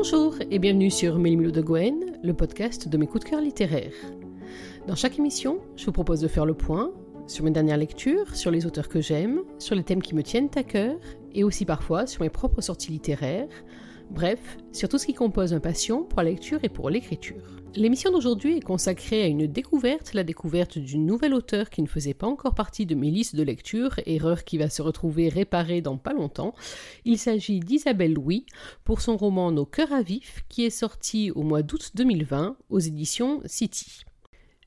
Bonjour et bienvenue sur Mélimilo de Gwen, le podcast de mes coups de cœur littéraires. Dans chaque émission, je vous propose de faire le point sur mes dernières lectures, sur les auteurs que j'aime, sur les thèmes qui me tiennent à cœur et aussi parfois sur mes propres sorties littéraires, bref, sur tout ce qui compose ma passion pour la lecture et pour l'écriture. L'émission d'aujourd'hui est consacrée à une découverte, la découverte d'une nouvelle auteure qui ne faisait pas encore partie de mes listes de lecture, erreur qui va se retrouver réparée dans pas longtemps. Il s'agit d'Isabelle Louis pour son roman Nos cœurs à vif qui est sorti au mois d'août 2020 aux éditions City.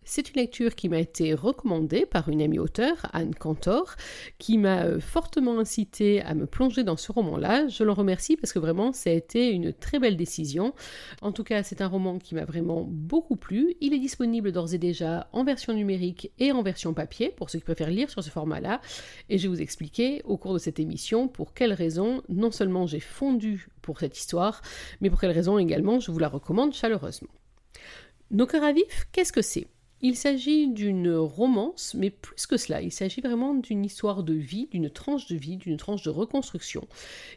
C'est une lecture qui m'a été recommandée par une amie auteure, Anne Cantor, qui m'a euh, fortement incité à me plonger dans ce roman-là. Je l'en remercie parce que vraiment, ça a été une très belle décision. En tout cas, c'est un roman qui m'a vraiment beaucoup plu. Il est disponible d'ores et déjà en version numérique et en version papier, pour ceux qui préfèrent lire sur ce format-là. Et je vais vous expliquer au cours de cette émission pour quelles raisons non seulement j'ai fondu pour cette histoire, mais pour quelles raisons également je vous la recommande chaleureusement. Nos cœurs à vif, qu'est-ce que c'est? Il s'agit d'une romance, mais plus que cela, il s'agit vraiment d'une histoire de vie, d'une tranche de vie, d'une tranche de reconstruction,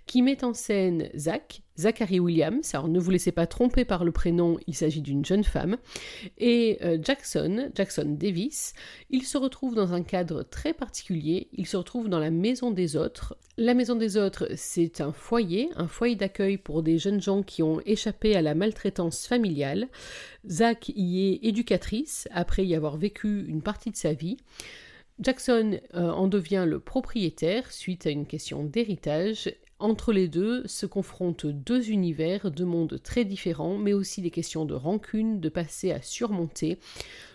qui met en scène Zach, Zachary Williams, alors ne vous laissez pas tromper par le prénom, il s'agit d'une jeune femme, et euh, Jackson, Jackson Davis, il se retrouve dans un cadre très particulier, il se retrouve dans la maison des autres. La maison des autres, c'est un foyer, un foyer d'accueil pour des jeunes gens qui ont échappé à la maltraitance familiale. Zach y est éducatrice, après y avoir vécu une partie de sa vie. Jackson euh, en devient le propriétaire suite à une question d'héritage entre les deux se confrontent deux univers, deux mondes très différents, mais aussi des questions de rancune, de passé à surmonter,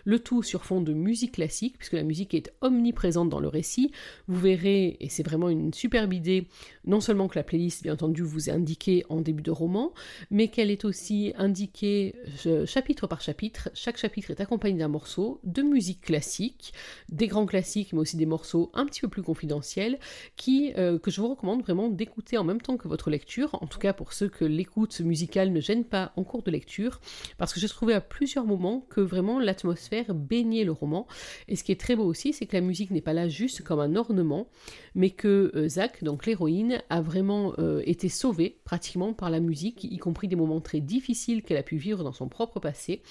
le tout sur fond de musique classique, puisque la musique est omniprésente dans le récit. Vous verrez, et c'est vraiment une superbe idée, non seulement que la playlist, bien entendu, vous est indiquée en début de roman, mais qu'elle est aussi indiquée euh, chapitre par chapitre. Chaque chapitre est accompagné d'un morceau de musique classique, des grands classiques, mais aussi des morceaux un petit peu plus confidentiels, qui, euh, que je vous recommande vraiment d'écouter en même temps que votre lecture, en tout cas pour ceux que l'écoute musicale ne gêne pas en cours de lecture, parce que j'ai trouvé à plusieurs moments que vraiment l'atmosphère baignait le roman. Et ce qui est très beau aussi, c'est que la musique n'est pas là juste comme un ornement, mais que euh, Zach, donc l'héroïne, a vraiment euh, été sauvée pratiquement par la musique, y compris des moments très difficiles qu'elle a pu vivre dans son propre passé.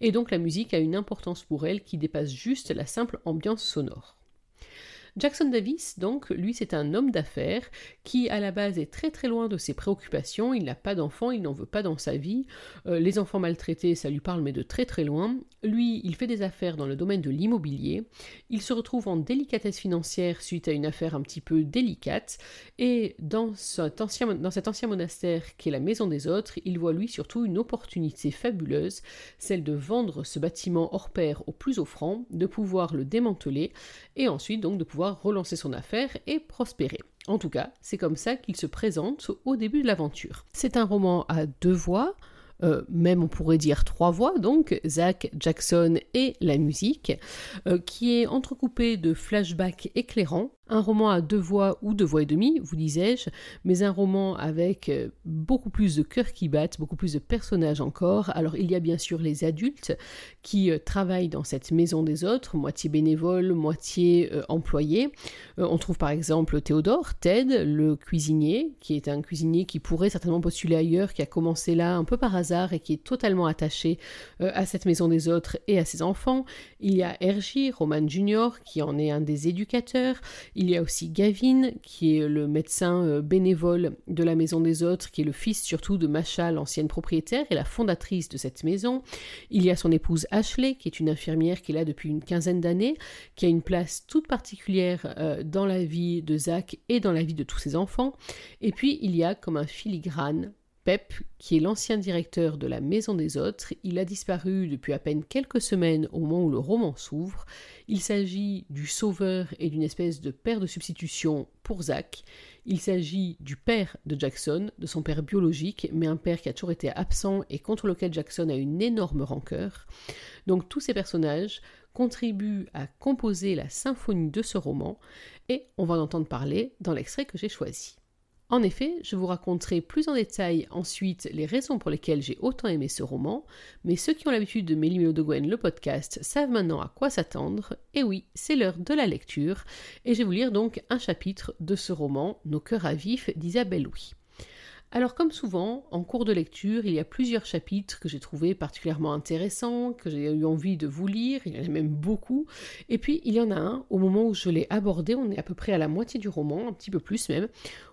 Et donc la musique a une importance pour elle qui dépasse juste la simple ambiance sonore. Jackson Davis, donc, lui, c'est un homme d'affaires qui, à la base, est très très loin de ses préoccupations. Il n'a pas d'enfants, il n'en veut pas dans sa vie. Euh, les enfants maltraités, ça lui parle, mais de très très loin. Lui, il fait des affaires dans le domaine de l'immobilier. Il se retrouve en délicatesse financière suite à une affaire un petit peu délicate. Et dans cet ancien, dans monastère qui est la maison des autres, il voit lui surtout une opportunité fabuleuse, celle de vendre ce bâtiment hors pair au plus offrant, de pouvoir le démanteler et ensuite donc de pouvoir relancer son affaire et prospérer. En tout cas, c'est comme ça qu'il se présente au début de l'aventure. C'est un roman à deux voix, euh, même on pourrait dire trois voix, donc Zach, Jackson et la musique, euh, qui est entrecoupé de flashbacks éclairants un roman à deux voix ou deux voix et demie, vous disais-je, mais un roman avec euh, beaucoup plus de cœurs qui battent, beaucoup plus de personnages encore. Alors il y a bien sûr les adultes qui euh, travaillent dans cette maison des autres, moitié bénévoles, moitié euh, employés. on trouve par exemple Théodore, Ted, le cuisinier, qui est un cuisinier qui pourrait certainement postuler ailleurs, qui a commencé là un peu par hasard et qui est totalement attaché à cette maison des autres et à ses enfants. Il y a Hergy, Roman Junior, qui en est un des éducateurs. Il y a aussi Gavin, qui est le médecin euh, bénévole de la Maison des Autres, qui est le fils surtout de Macha, l'ancienne propriétaire et la fondatrice de cette maison. Il y a son épouse Ashley, qui est une infirmière qui est là depuis une quinzaine d'années, qui a une place toute particulière euh, dans la vie de Zach et dans la vie de tous ses enfants. Et puis il y a comme un filigrane Pep, qui est l'ancien directeur de la Maison des Autres, il a disparu depuis à peine quelques semaines au moment où le roman s'ouvre. Il s'agit du sauveur et d'une espèce de père de substitution pour Zach. Il s'agit du père de Jackson, de son père biologique, mais un père qui a toujours été absent et contre lequel Jackson a une énorme rancœur. Donc tous ces personnages contribuent à composer la symphonie de ce roman, et on va en entendre parler dans l'extrait que j'ai choisi. En effet, je vous raconterai plus en détail ensuite les raisons pour lesquelles j'ai autant aimé ce roman, mais ceux qui ont l'habitude de Mélimelo de Gwen, le podcast, savent maintenant à quoi s'attendre, et oui, c'est l'heure de la lecture, et je vais vous lire donc un chapitre de ce roman, Nos cœurs à vif d'Isabelle Louis. Alors comme souvent, en cours de lecture, il y a plusieurs chapitres que j'ai trouvés particulièrement intéressants, que j'ai eu envie de vous lire, il y en a même beaucoup, et puis il y en a un, au moment où je l'ai abordé, on est à peu près à la moitié du roman, un petit peu plus même,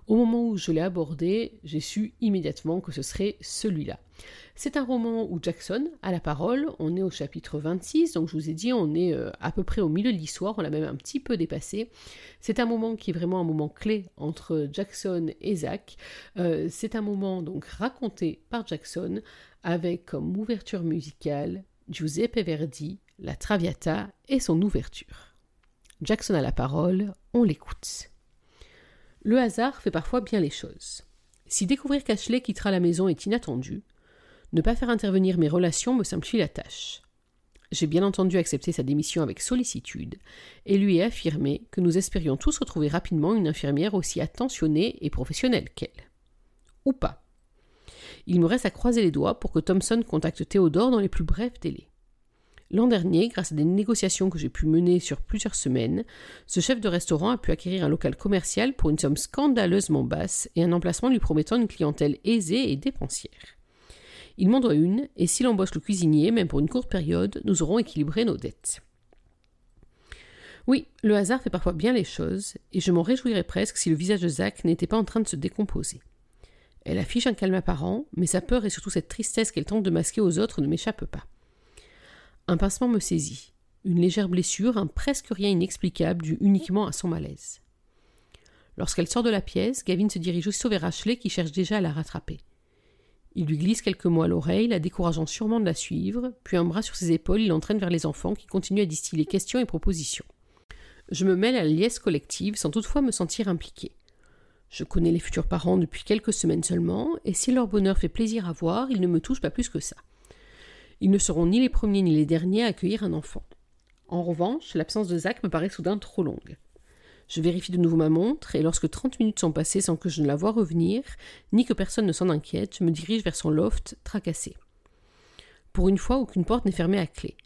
au moment où je l'ai abordé, j'ai su immédiatement que ce serait celui-là. C'est un roman où Jackson a la parole, on est au chapitre 26, donc je vous ai dit on est euh, à peu près au milieu de l'histoire, on l'a même un petit peu dépassé. C'est un moment qui est vraiment un moment clé entre Jackson et Zach. Euh, c'est un moment donc raconté par Jackson avec comme ouverture musicale Giuseppe Verdi, la Traviata et son ouverture. Jackson a la parole, on l'écoute. Le hasard fait parfois bien les choses. Si découvrir qu'Ashley quittera la maison est inattendu, ne pas faire intervenir mes relations me simplifie la tâche. J'ai bien entendu accepté sa démission avec sollicitude et lui ai affirmé que nous espérions tous retrouver rapidement une infirmière aussi attentionnée et professionnelle qu'elle. Ou pas. Il me reste à croiser les doigts pour que Thomson contacte Théodore dans les plus brefs délais. L'an dernier, grâce à des négociations que j'ai pu mener sur plusieurs semaines, ce chef de restaurant a pu acquérir un local commercial pour une somme scandaleusement basse et un emplacement lui promettant une clientèle aisée et dépensière. Il m'en doit une, et s'il embauche le cuisinier, même pour une courte période, nous aurons équilibré nos dettes. Oui, le hasard fait parfois bien les choses, et je m'en réjouirais presque si le visage de Zach n'était pas en train de se décomposer. Elle affiche un calme apparent, mais sa peur et surtout cette tristesse qu'elle tente de masquer aux autres ne m'échappent pas. Un pincement me saisit, une légère blessure, un presque rien inexplicable dû uniquement à son malaise. Lorsqu'elle sort de la pièce, Gavin se dirige aussitôt vers Ashley qui cherche déjà à la rattraper. Il lui glisse quelques mots à l'oreille, la décourageant sûrement de la suivre, puis un bras sur ses épaules, il l'entraîne vers les enfants qui continuent à distiller questions et propositions. Je me mêle à la liesse collective sans toutefois me sentir impliqué. Je connais les futurs parents depuis quelques semaines seulement, et si leur bonheur fait plaisir à voir, ils ne me touchent pas plus que ça. Ils ne seront ni les premiers ni les derniers à accueillir un enfant. En revanche, l'absence de Zach me paraît soudain trop longue. Je vérifie de nouveau ma montre, et lorsque trente minutes sont passées sans que je ne la voie revenir, ni que personne ne s'en inquiète, je me dirige vers son loft, tracassé. Pour une fois, aucune porte n'est fermée à clé.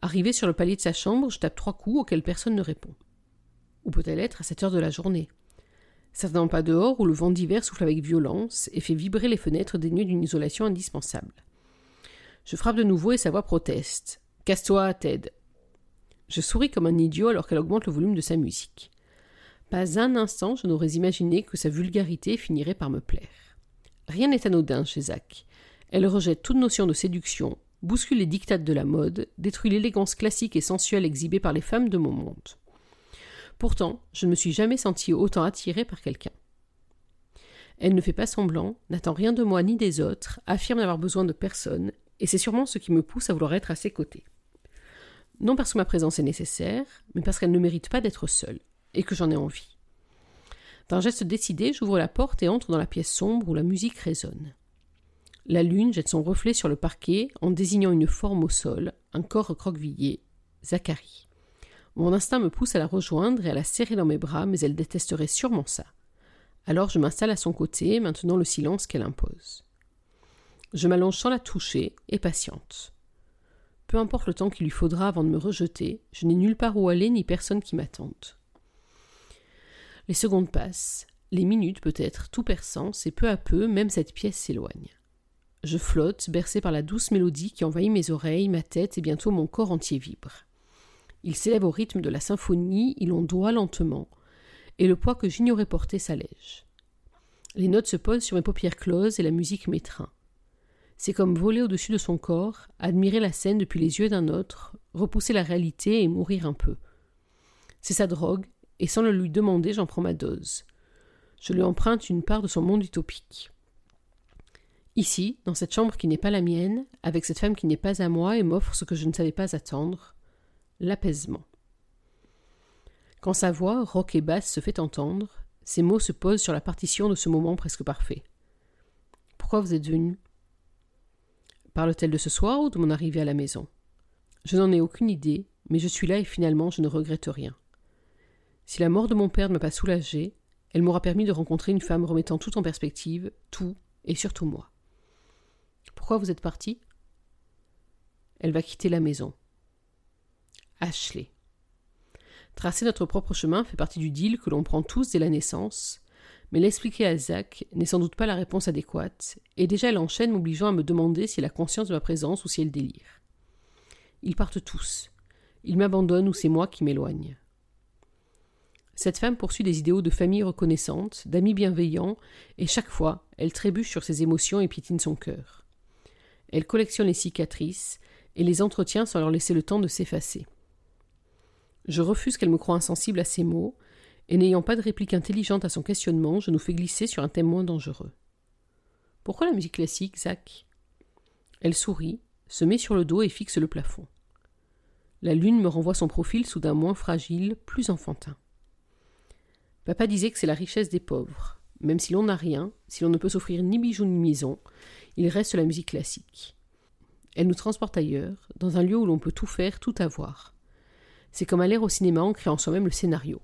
Arrivé sur le palier de sa chambre, je tape trois coups auxquels personne ne répond. Où peut-elle être à cette heure de la journée Certainement pas dehors où le vent d'hiver souffle avec violence et fait vibrer les fenêtres dénuées d'une isolation indispensable. Je frappe de nouveau et sa voix proteste. Casse-toi, Ted. Je souris comme un idiot alors qu'elle augmente le volume de sa musique. Pas un instant je n'aurais imaginé que sa vulgarité finirait par me plaire. Rien n'est anodin chez Zach. Elle rejette toute notion de séduction, bouscule les dictates de la mode, détruit l'élégance classique et sensuelle exhibée par les femmes de mon monde. Pourtant, je ne me suis jamais senti autant attirée par quelqu'un. Elle ne fait pas semblant, n'attend rien de moi ni des autres, affirme n'avoir besoin de personne, et c'est sûrement ce qui me pousse à vouloir être à ses côtés. Non parce que ma présence est nécessaire, mais parce qu'elle ne mérite pas d'être seule et que j'en ai envie. D'un geste décidé, j'ouvre la porte et entre dans la pièce sombre où la musique résonne. La lune jette son reflet sur le parquet en désignant une forme au sol, un corps recroquevillé, Zacharie. Mon instinct me pousse à la rejoindre et à la serrer dans mes bras, mais elle détesterait sûrement ça. Alors je m'installe à son côté, maintenant le silence qu'elle impose. Je m'allonge sans la toucher et patiente. Peu importe le temps qu'il lui faudra avant de me rejeter, je n'ai nulle part où aller ni personne qui m'attende. Les secondes passent, les minutes peut-être, tout perçant, et peu à peu, même cette pièce s'éloigne. Je flotte, bercé par la douce mélodie qui envahit mes oreilles, ma tête et bientôt mon corps entier vibre. Il s'élève au rythme de la symphonie, il ondoie lentement, et le poids que j'ignorais porter s'allège. Les notes se posent sur mes paupières closes et la musique m'étreint. C'est comme voler au-dessus de son corps, admirer la scène depuis les yeux d'un autre, repousser la réalité et mourir un peu. C'est sa drogue, et sans le lui demander, j'en prends ma dose. Je lui emprunte une part de son monde utopique. Ici, dans cette chambre qui n'est pas la mienne, avec cette femme qui n'est pas à moi et m'offre ce que je ne savais pas attendre, l'apaisement. Quand sa voix, rauque et basse, se fait entendre, ses mots se posent sur la partition de ce moment presque parfait. Pourquoi vous êtes venu Parle-t-elle de ce soir ou de mon arrivée à la maison? Je n'en ai aucune idée, mais je suis là et finalement je ne regrette rien. Si la mort de mon père ne m'a pas soulagée, elle m'aura permis de rencontrer une femme remettant tout en perspective, tout et surtout moi. Pourquoi vous êtes parti Elle va quitter la maison. Ashley. Tracer notre propre chemin fait partie du deal que l'on prend tous dès la naissance, mais l'expliquer à Zach n'est sans doute pas la réponse adéquate, et déjà elle enchaîne m'obligeant à me demander si elle a conscience de ma présence ou si elle délire. Ils partent tous. Ils m'abandonnent ou c'est moi qui m'éloigne. Cette femme poursuit des idéaux de famille reconnaissante, d'amis bienveillants, et chaque fois, elle trébuche sur ses émotions et piétine son cœur. Elle collectionne les cicatrices et les entretient sans leur laisser le temps de s'effacer. Je refuse qu'elle me croie insensible à ses mots, et n'ayant pas de réplique intelligente à son questionnement, je nous fais glisser sur un thème moins dangereux. Pourquoi la musique classique, Zach? Elle sourit, se met sur le dos et fixe le plafond. La lune me renvoie son profil soudain moins fragile, plus enfantin. Papa disait que c'est la richesse des pauvres. Même si l'on n'a rien, si l'on ne peut s'offrir ni bijoux ni maison, il reste la musique classique. Elle nous transporte ailleurs, dans un lieu où l'on peut tout faire, tout avoir. C'est comme aller au cinéma en créant soi-même le scénario.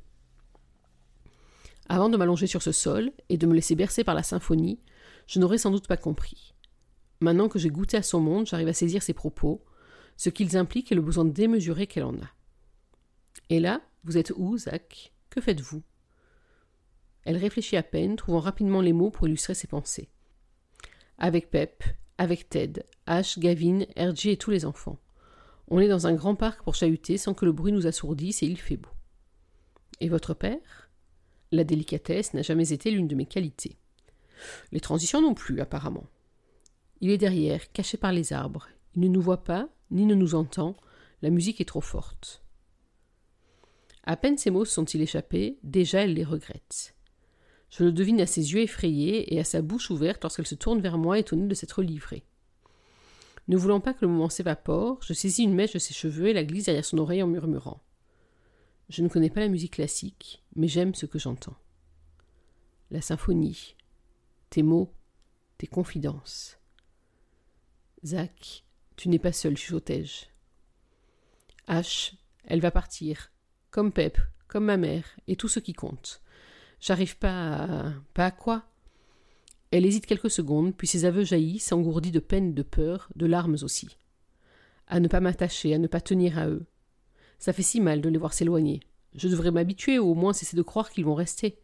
Avant de m'allonger sur ce sol et de me laisser bercer par la symphonie, je n'aurais sans doute pas compris. Maintenant que j'ai goûté à son monde, j'arrive à saisir ses propos, ce qu'ils impliquent et le besoin démesuré qu'elle en a. Et là, vous êtes où, Zach? Que faites-vous? Elle réfléchit à peine, trouvant rapidement les mots pour illustrer ses pensées. Avec Pep, avec Ted, Ash, Gavin, RG et tous les enfants. On est dans un grand parc pour chahuter sans que le bruit nous assourdisse et il fait beau. Et votre père? La délicatesse n'a jamais été l'une de mes qualités. Les transitions non plus, apparemment. Il est derrière, caché par les arbres. Il ne nous voit pas, ni ne nous entend. La musique est trop forte. À peine ces mots sont-ils échappés, déjà elle les regrette. Je le devine à ses yeux effrayés et à sa bouche ouverte lorsqu'elle se tourne vers moi étonnée de s'être livrée. Ne voulant pas que le moment s'évapore, je saisis une mèche de ses cheveux et la glisse derrière son oreille en murmurant. Je ne connais pas la musique classique, mais j'aime ce que j'entends. La symphonie, tes mots, tes confidences. Zach, tu n'es pas seul, chuchotai-je. H, elle va partir, comme Pep, comme ma mère, et tout ce qui compte. J'arrive pas à. Pas à quoi? Elle hésite quelques secondes, puis ses aveux jaillissent, engourdis de peine, de peur, de larmes aussi. À ne pas m'attacher, à ne pas tenir à eux. Ça fait si mal de les voir s'éloigner. Je devrais m'habituer ou au moins cesser de croire qu'ils vont rester.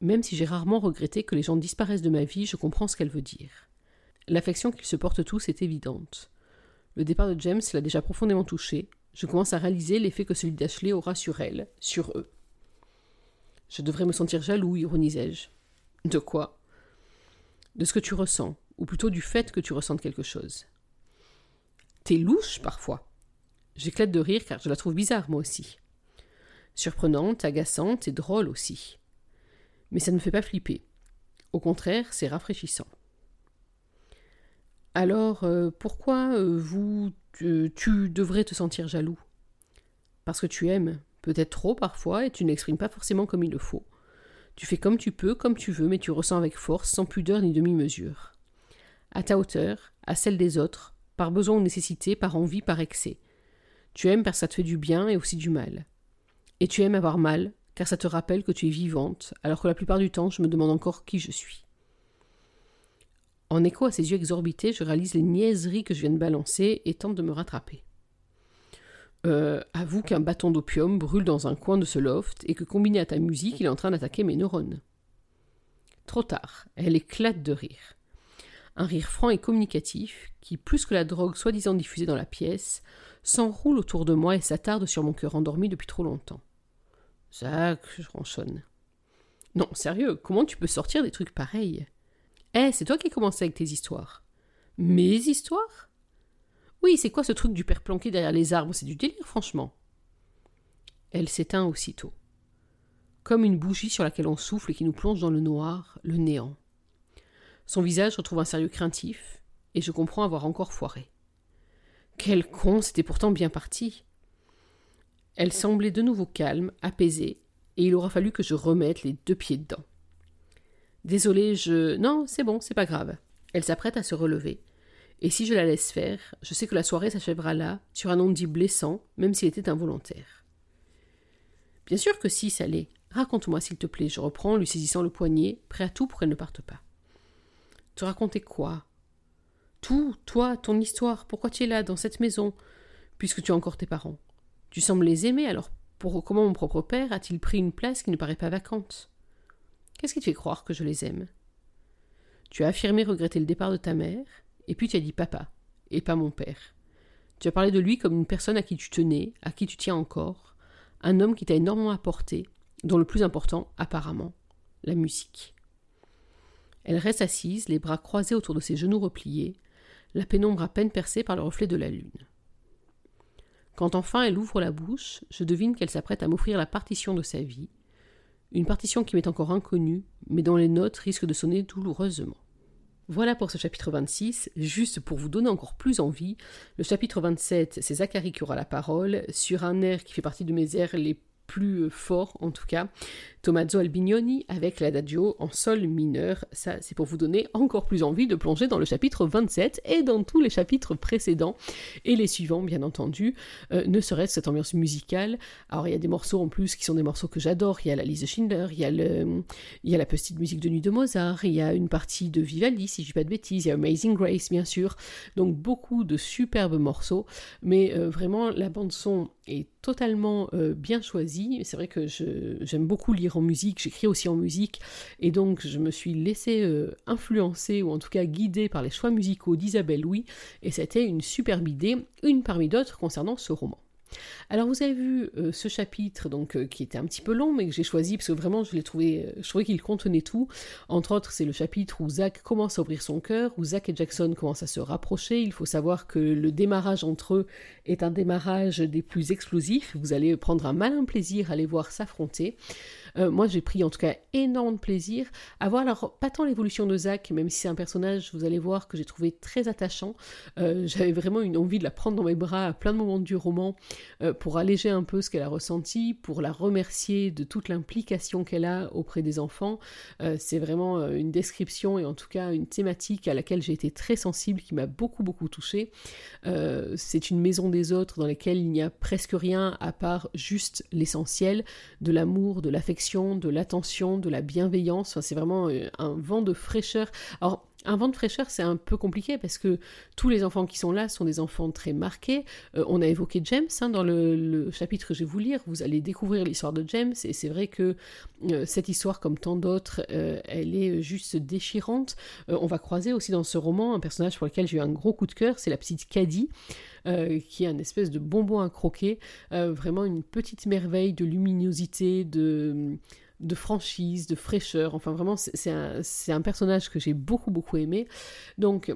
Même si j'ai rarement regretté que les gens disparaissent de ma vie, je comprends ce qu'elle veut dire. L'affection qu'ils se portent tous est évidente. Le départ de James l'a déjà profondément touché. Je commence à réaliser l'effet que celui d'Ashley aura sur elle, sur eux. Je devrais me sentir jaloux, ironisai-je. De quoi? De ce que tu ressens, ou plutôt du fait que tu ressentes quelque chose. T'es louche parfois. J'éclate de rire car je la trouve bizarre, moi aussi. Surprenante, agaçante et drôle aussi. Mais ça ne me fait pas flipper. Au contraire, c'est rafraîchissant. Alors, euh, pourquoi euh, vous. tu devrais te sentir jaloux? Parce que tu aimes, peut-être trop parfois, et tu n'exprimes pas forcément comme il le faut. Tu fais comme tu peux, comme tu veux, mais tu ressens avec force, sans pudeur ni demi-mesure. À ta hauteur, à celle des autres, par besoin ou nécessité, par envie, par excès. Tu aimes parce que ça te fait du bien et aussi du mal. Et tu aimes avoir mal, car ça te rappelle que tu es vivante, alors que la plupart du temps je me demande encore qui je suis. En écho à ses yeux exorbités, je réalise les niaiseries que je viens de balancer et tente de me rattraper. Euh, avoue qu'un bâton d'opium brûle dans un coin de ce loft et que combiné à ta musique, il est en train d'attaquer mes neurones. Trop tard, elle éclate de rire. Un rire franc et communicatif qui, plus que la drogue soi-disant diffusée dans la pièce, s'enroule autour de moi et s'attarde sur mon cœur endormi depuis trop longtemps. Zach, je ronchonne. Non, sérieux, comment tu peux sortir des trucs pareils? Eh, c'est toi qui as commencé avec tes histoires. Mes histoires? Oui, c'est quoi ce truc du père planqué derrière les arbres? C'est du délire, franchement. Elle s'éteint aussitôt. Comme une bougie sur laquelle on souffle et qui nous plonge dans le noir, le néant. Son visage retrouve un sérieux craintif, et je comprends avoir encore foiré. Quel con, c'était pourtant bien parti. Elle semblait de nouveau calme, apaisée, et il aura fallu que je remette les deux pieds dedans. Désolée, je. Non, c'est bon, c'est pas grave. Elle s'apprête à se relever, et si je la laisse faire, je sais que la soirée s'achèvera là, sur un non-dit blessant, même s'il était involontaire. Bien sûr que si, Salé. Raconte-moi, s'il te plaît, je reprends, lui saisissant le poignet, prêt à tout pour qu'elle ne parte pas. Te raconter quoi? Tout, toi, ton histoire, pourquoi tu es là, dans cette maison, puisque tu as encore tes parents. Tu sembles les aimer, alors comment mon propre père a-t-il pris une place qui ne paraît pas vacante? Qu'est-ce qui te fait croire que je les aime? Tu as affirmé regretter le départ de ta mère, et puis tu as dit papa, et pas mon père. Tu as parlé de lui comme une personne à qui tu tenais, à qui tu tiens encore, un homme qui t'a énormément apporté, dont le plus important, apparemment, la musique. Elle reste assise, les bras croisés autour de ses genoux repliés, la pénombre à peine percée par le reflet de la lune. Quand enfin elle ouvre la bouche, je devine qu'elle s'apprête à m'offrir la partition de sa vie, une partition qui m'est encore inconnue, mais dont les notes risquent de sonner douloureusement. Voilà pour ce chapitre 26. Juste pour vous donner encore plus envie, le chapitre 27, c'est Zachary qui aura la parole sur un air qui fait partie de mes airs les plus forts en tout cas. Tommaso Albignoni avec l'adagio en sol mineur. Ça, c'est pour vous donner encore plus envie de plonger dans le chapitre 27 et dans tous les chapitres précédents et les suivants, bien entendu, euh, ne serait-ce cette ambiance musicale. Alors, il y a des morceaux en plus qui sont des morceaux que j'adore. Il y a la Lise Schindler, il y a, le, y a la petite musique de nuit de Mozart, il y a une partie de Vivaldi, si je dis pas de bêtises, il y a Amazing Grace, bien sûr. Donc, beaucoup de superbes morceaux, mais euh, vraiment, la bande-son est totalement euh, bien choisie. C'est vrai que j'aime beaucoup lire en musique, j'écris aussi en musique, et donc je me suis laissé euh, influencer, ou en tout cas guider par les choix musicaux d'Isabelle Louis, et c'était une superbe idée, une parmi d'autres concernant ce roman. Alors vous avez vu euh, ce chapitre donc euh, qui était un petit peu long mais que j'ai choisi parce que vraiment je l'ai trouvé euh, je trouvais qu'il contenait tout. Entre autres, c'est le chapitre où Zach commence à ouvrir son cœur, où Zach et Jackson commencent à se rapprocher. Il faut savoir que le démarrage entre eux est un démarrage des plus explosifs. Vous allez prendre un malin plaisir à les voir s'affronter. Moi, j'ai pris en tout cas énormément de plaisir à voir, alors pas tant l'évolution de Zach, même si c'est un personnage, vous allez voir, que j'ai trouvé très attachant. J'avais vraiment une envie de la prendre dans mes bras à plein de moments du roman. Euh, pour alléger un peu ce qu'elle a ressenti, pour la remercier de toute l'implication qu'elle a auprès des enfants. Euh, c'est vraiment euh, une description et en tout cas une thématique à laquelle j'ai été très sensible, qui m'a beaucoup beaucoup touchée. c'est une maison des autres dans laquelle il n'y a presque rien à part juste l'essentiel de l'amour, de l'affection, de l'attention, de la bienveillance. C'est vraiment un vent de fraîcheur. Un vent de fraîcheur, c'est un peu compliqué parce que tous les enfants qui sont là sont des enfants très marqués. Euh, on a évoqué James hein, dans le, chapitre que je vais vous lire. Vous allez découvrir l'histoire de James et c'est vrai que euh, cette histoire, comme tant d'autres, euh, elle est juste déchirante. on va croiser aussi dans ce roman un personnage pour lequel j'ai eu un gros coup de cœur, c'est la petite Caddy. qui est un espèce de bonbon à croquer, vraiment une petite merveille de luminosité, de, de franchise, de fraîcheur. Enfin, vraiment, c'est un, personnage que j'ai beaucoup, beaucoup aimé. Donc,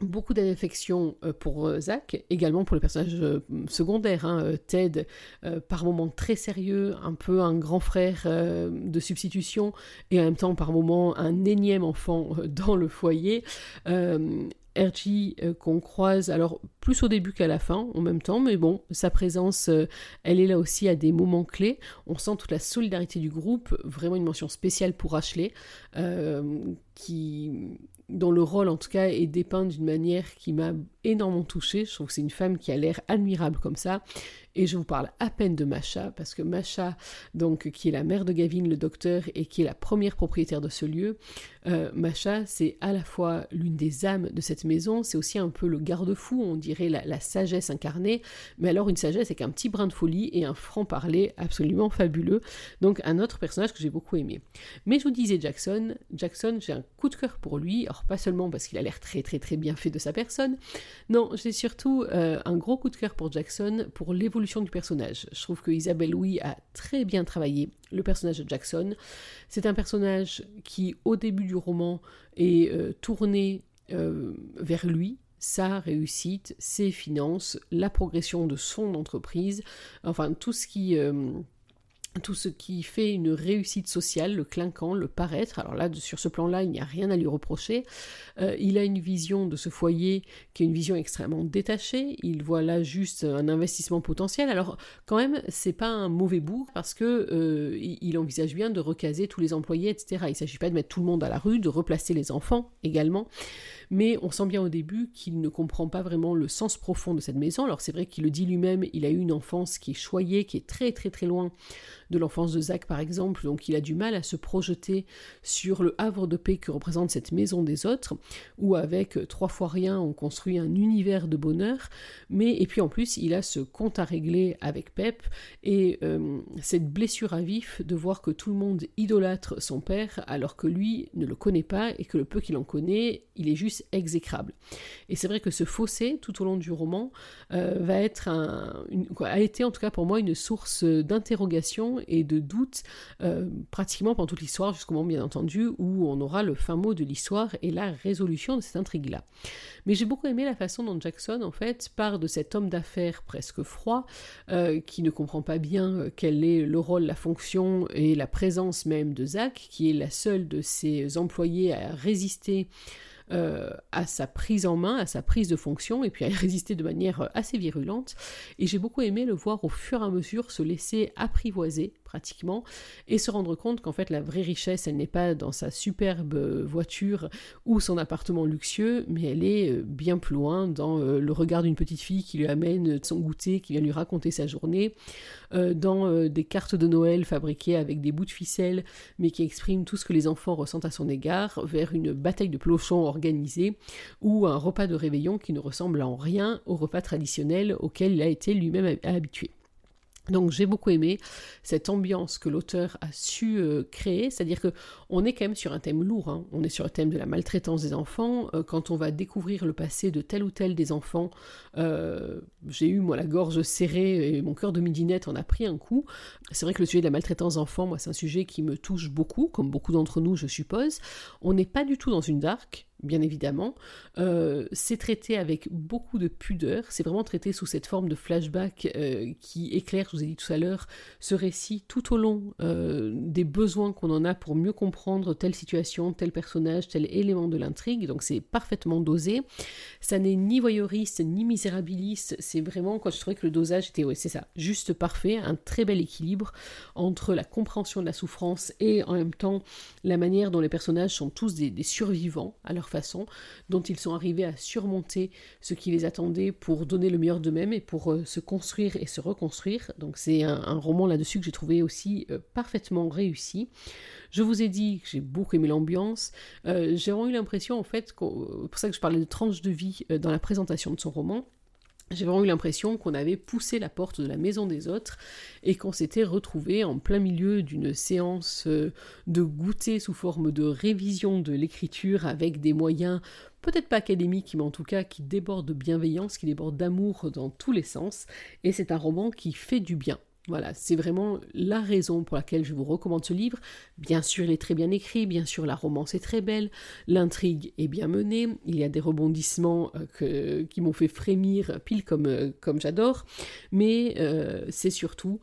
beaucoup d'affection euh, pour euh, Zach, également pour le personnage euh, secondaire, hein, Ted, par moments très sérieux, un peu un grand frère de substitution, et en même temps par moments un énième enfant dans le foyer. RG euh, qu'on croise, alors plus au début qu'à la fin en même temps, mais bon, sa présence, elle est là aussi à des moments clés. On sent toute la solidarité du groupe, vraiment une mention spéciale pour Ashley, qui dont le rôle en tout cas est dépeint d'une manière qui m'a énormément touchée. Je trouve que c'est une femme qui a l'air admirable comme ça. Et je vous parle à peine de Macha, parce que Macha, donc, qui est la mère de Gavin, le docteur, et qui est la première propriétaire de ce lieu, euh, Macha, c'est à la fois l'une des âmes de cette maison, c'est aussi un peu le garde-fou, on dirait la, sagesse incarnée, mais alors une sagesse avec un petit brin de folie et un franc-parler absolument fabuleux. Donc un autre personnage que j'ai beaucoup aimé. Mais je vous disais Jackson, Jackson, j'ai un coup de cœur pour lui, alors pas seulement parce qu'il a l'air très très très bien fait de sa personne, non, j'ai surtout euh, un gros coup de cœur pour Jackson, pour l'évolution du personnage. Je trouve que Isabelle Louis a très bien travaillé le personnage de Jackson. C'est un personnage qui, au début du roman, est euh, tourné euh, vers lui, sa réussite, ses finances, la progression de son entreprise, enfin tout ce qui tout ce qui fait une réussite sociale, le clinquant, le paraître. Alors là, sur ce plan-là, il n'y a rien à lui reprocher. Euh, il a une vision de ce foyer qui est une vision extrêmement détachée. Il voit là juste un investissement potentiel. Alors quand même, c'est pas un mauvais bourg parce que euh, il envisage bien de recaser tous les employés, etc. Il ne s'agit pas de mettre tout le monde à la rue, de replacer les enfants également. Mais on sent bien au début qu'il ne comprend pas vraiment le sens profond de cette maison. Alors c'est vrai qu'il le dit lui-même, il a eu une enfance qui est choyée, qui est très très très loin de l'enfance de Zach par exemple, donc il a du mal à se projeter sur le havre de paix que représente cette maison des autres, où avec trois fois rien on construit un univers de bonheur, mais et puis en plus il a ce compte à régler avec Pep et euh, cette blessure à vif de voir que tout le monde idolâtre son père alors que lui ne le connaît pas et que le peu qu'il en connaît, il est juste exécrable. Et c'est vrai que ce fossé tout au long du roman euh, va a été en tout cas pour moi une source d'interrogation et de doute euh, pratiquement pendant toute l'histoire, jusqu'au moment bien entendu où on aura le fin mot de l'histoire et la résolution de cette intrigue-là. Mais j'ai beaucoup aimé la façon dont Jackson, en fait, part de cet homme d'affaires presque froid, euh, qui ne comprend pas bien quel est le rôle, la fonction et la présence même de Zach, qui est la seule de ses employés à résister euh, à sa prise en main, à sa prise de fonction, et puis à y résister de manière euh, assez virulente. Et j'ai beaucoup aimé le voir au fur et à mesure se laisser apprivoiser pratiquement, et se rendre compte qu'en fait la vraie richesse, elle n'est pas dans sa superbe euh, voiture ou son appartement luxueux, mais elle est bien plus loin dans le regard d'une petite fille qui lui amène son goûter, qui vient lui raconter sa journée, dans des cartes de Noël fabriquées avec des bouts de ficelle, mais qui expriment tout ce que les enfants ressentent à son égard, vers une bataille de plochons organisé ou un repas de réveillon qui ne ressemble en rien au repas traditionnel auquel il a été lui-même habitué. Donc j'ai beaucoup aimé cette ambiance que l'auteur a su euh, créer, c'est-à-dire que on est quand même sur un thème lourd, hein. on est sur le thème de la maltraitance des enfants. Euh, quand on va découvrir le passé de tel ou tel des enfants, euh, j'ai eu moi la gorge serrée et mon cœur de midinette en a pris un coup. C'est vrai que le sujet de la maltraitance des enfants, moi c'est un sujet qui me touche beaucoup, comme beaucoup d'entre nous je suppose. On n'est pas du tout dans une dark, bien évidemment. Euh, c'est traité avec beaucoup de pudeur, c'est vraiment traité sous cette forme de flashback euh, qui éclaire, je vous ai dit tout à l'heure, ce récit tout au long euh, des besoins qu'on en a pour mieux comprendre telle situation, tel personnage, tel élément de l'intrigue, donc c'est parfaitement dosé. Ça n'est ni voyeuriste, ni misérabiliste, c'est vraiment, quand je trouvais que le dosage était, c'est ça, juste parfait, un très bel équilibre entre la compréhension de la souffrance et en même temps la manière dont les personnages sont tous des, des survivants à leur façon, dont ils sont arrivés à surmonter ce qui les attendait pour donner le meilleur d'eux-mêmes et pour euh, se construire et se reconstruire. Donc c'est un, roman là-dessus que j'ai trouvé aussi euh, parfaitement réussi. Je vous ai dit que j'ai beaucoup aimé l'ambiance. Euh, j'ai vraiment eu l'impression, en fait, pour ça que je parlais de tranche de vie dans la présentation de son roman, j'ai vraiment eu l'impression qu'on avait poussé la porte de la maison des autres et qu'on s'était retrouvé en plein milieu d'une séance euh, de goûter sous forme de révision de l'écriture avec des moyens peut-être pas académiques mais en tout cas qui débordent de bienveillance, qui débordent d'amour dans tous les sens et c'est un roman qui fait du bien. Voilà, c'est vraiment la raison pour laquelle je vous recommande ce livre. Bien sûr, il est très bien écrit, bien sûr, la romance est très belle, l'intrigue est bien menée, il y a des rebondissements euh, qui m'ont fait frémir, pile comme, euh, j'adore, mais euh, c'est surtout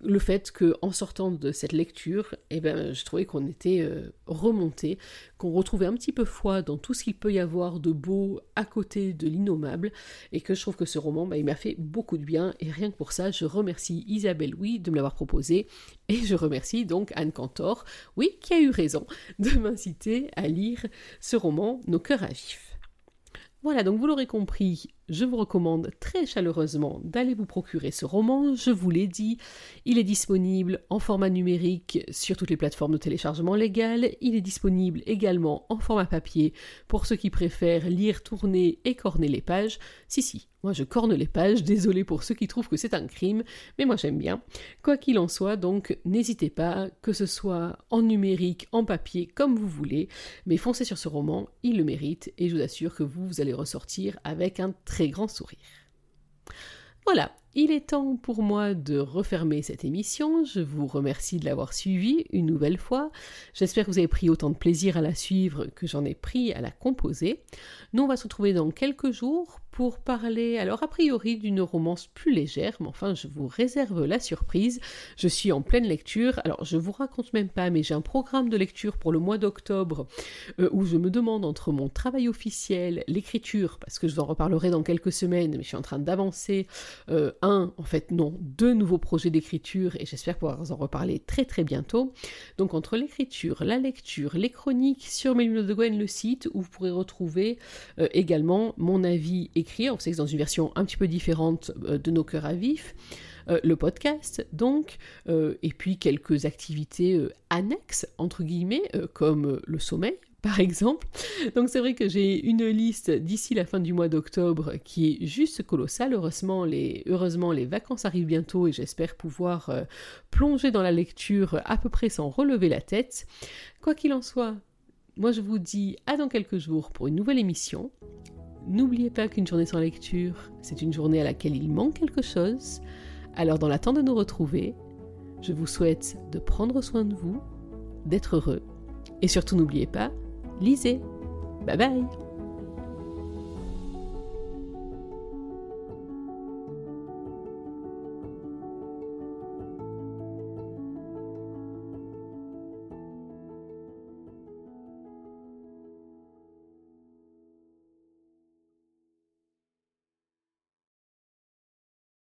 le fait qu'en sortant de cette lecture, eh ben, je trouvais qu'on était euh, remonté, qu'on retrouvait un petit peu foi dans tout ce qu'il peut y avoir de beau à côté de l'innommable, et que je trouve que ce roman, bah, il m'a fait beaucoup de bien, et rien que pour ça, je remercie Isabelle Oui de me l'avoir proposé, et je remercie donc Anne Cantor, oui, qui a eu raison de m'inciter à lire ce roman, Nos cœurs à vif. Voilà, donc vous l'aurez compris, je vous recommande très chaleureusement d'aller vous procurer ce roman. Je vous l'ai dit, il est disponible en format numérique sur toutes les plateformes de téléchargement légal. Il est disponible également en format papier pour ceux qui préfèrent lire, tourner et corner les pages. Si, si, moi je corne les pages, désolé pour ceux qui trouvent que c'est un crime, mais moi j'aime bien. Quoi qu'il en soit, donc n'hésitez pas, que ce soit en numérique, en papier, comme vous voulez, mais foncez sur ce roman, il le mérite et je vous assure que vous, vous allez ressortir avec un très grand sourire. Voilà, il est temps pour moi de refermer cette émission. Je vous remercie de l'avoir suivie une nouvelle fois. J'espère que vous avez pris autant de plaisir à la suivre que j'en ai pris à la composer. Nous, on va se retrouver dans quelques jours pour parler, alors a priori, d'une romance plus légère, mais enfin, je vous réserve la surprise. Je suis en pleine lecture. Alors, je vous raconte même pas, mais j'ai un programme de lecture pour le mois d'octobre euh, où je me demande entre mon travail officiel, l'écriture, parce que je vous en reparlerai dans quelques semaines, mais je suis en train d'avancer euh, un, en fait non, deux nouveaux projets d'écriture et j'espère pouvoir en reparler très très bientôt. Donc entre l'écriture, la lecture, les chroniques sur Mélino de Gwen, le site où vous pourrez retrouver euh, également mon avis écrit, on sait que c'est dans une version un petit peu différente euh, de Nos cœurs à vif. le podcast, donc, et puis quelques activités annexes, entre guillemets, comme le sommeil, par exemple. Donc c'est vrai que j'ai une liste d'ici la fin du mois d'octobre qui est juste colossale. Heureusement les, vacances arrivent bientôt et j'espère pouvoir euh, plonger dans la lecture à peu près sans relever la tête. Quoi qu'il en soit, moi je vous dis à dans quelques jours pour une nouvelle émission. N'oubliez pas qu'une journée sans lecture, c'est une journée à laquelle il manque quelque chose. Alors dans l'attente de nous retrouver, je vous souhaite de prendre soin de vous, d'être heureux et surtout n'oubliez pas, lisez. Bye bye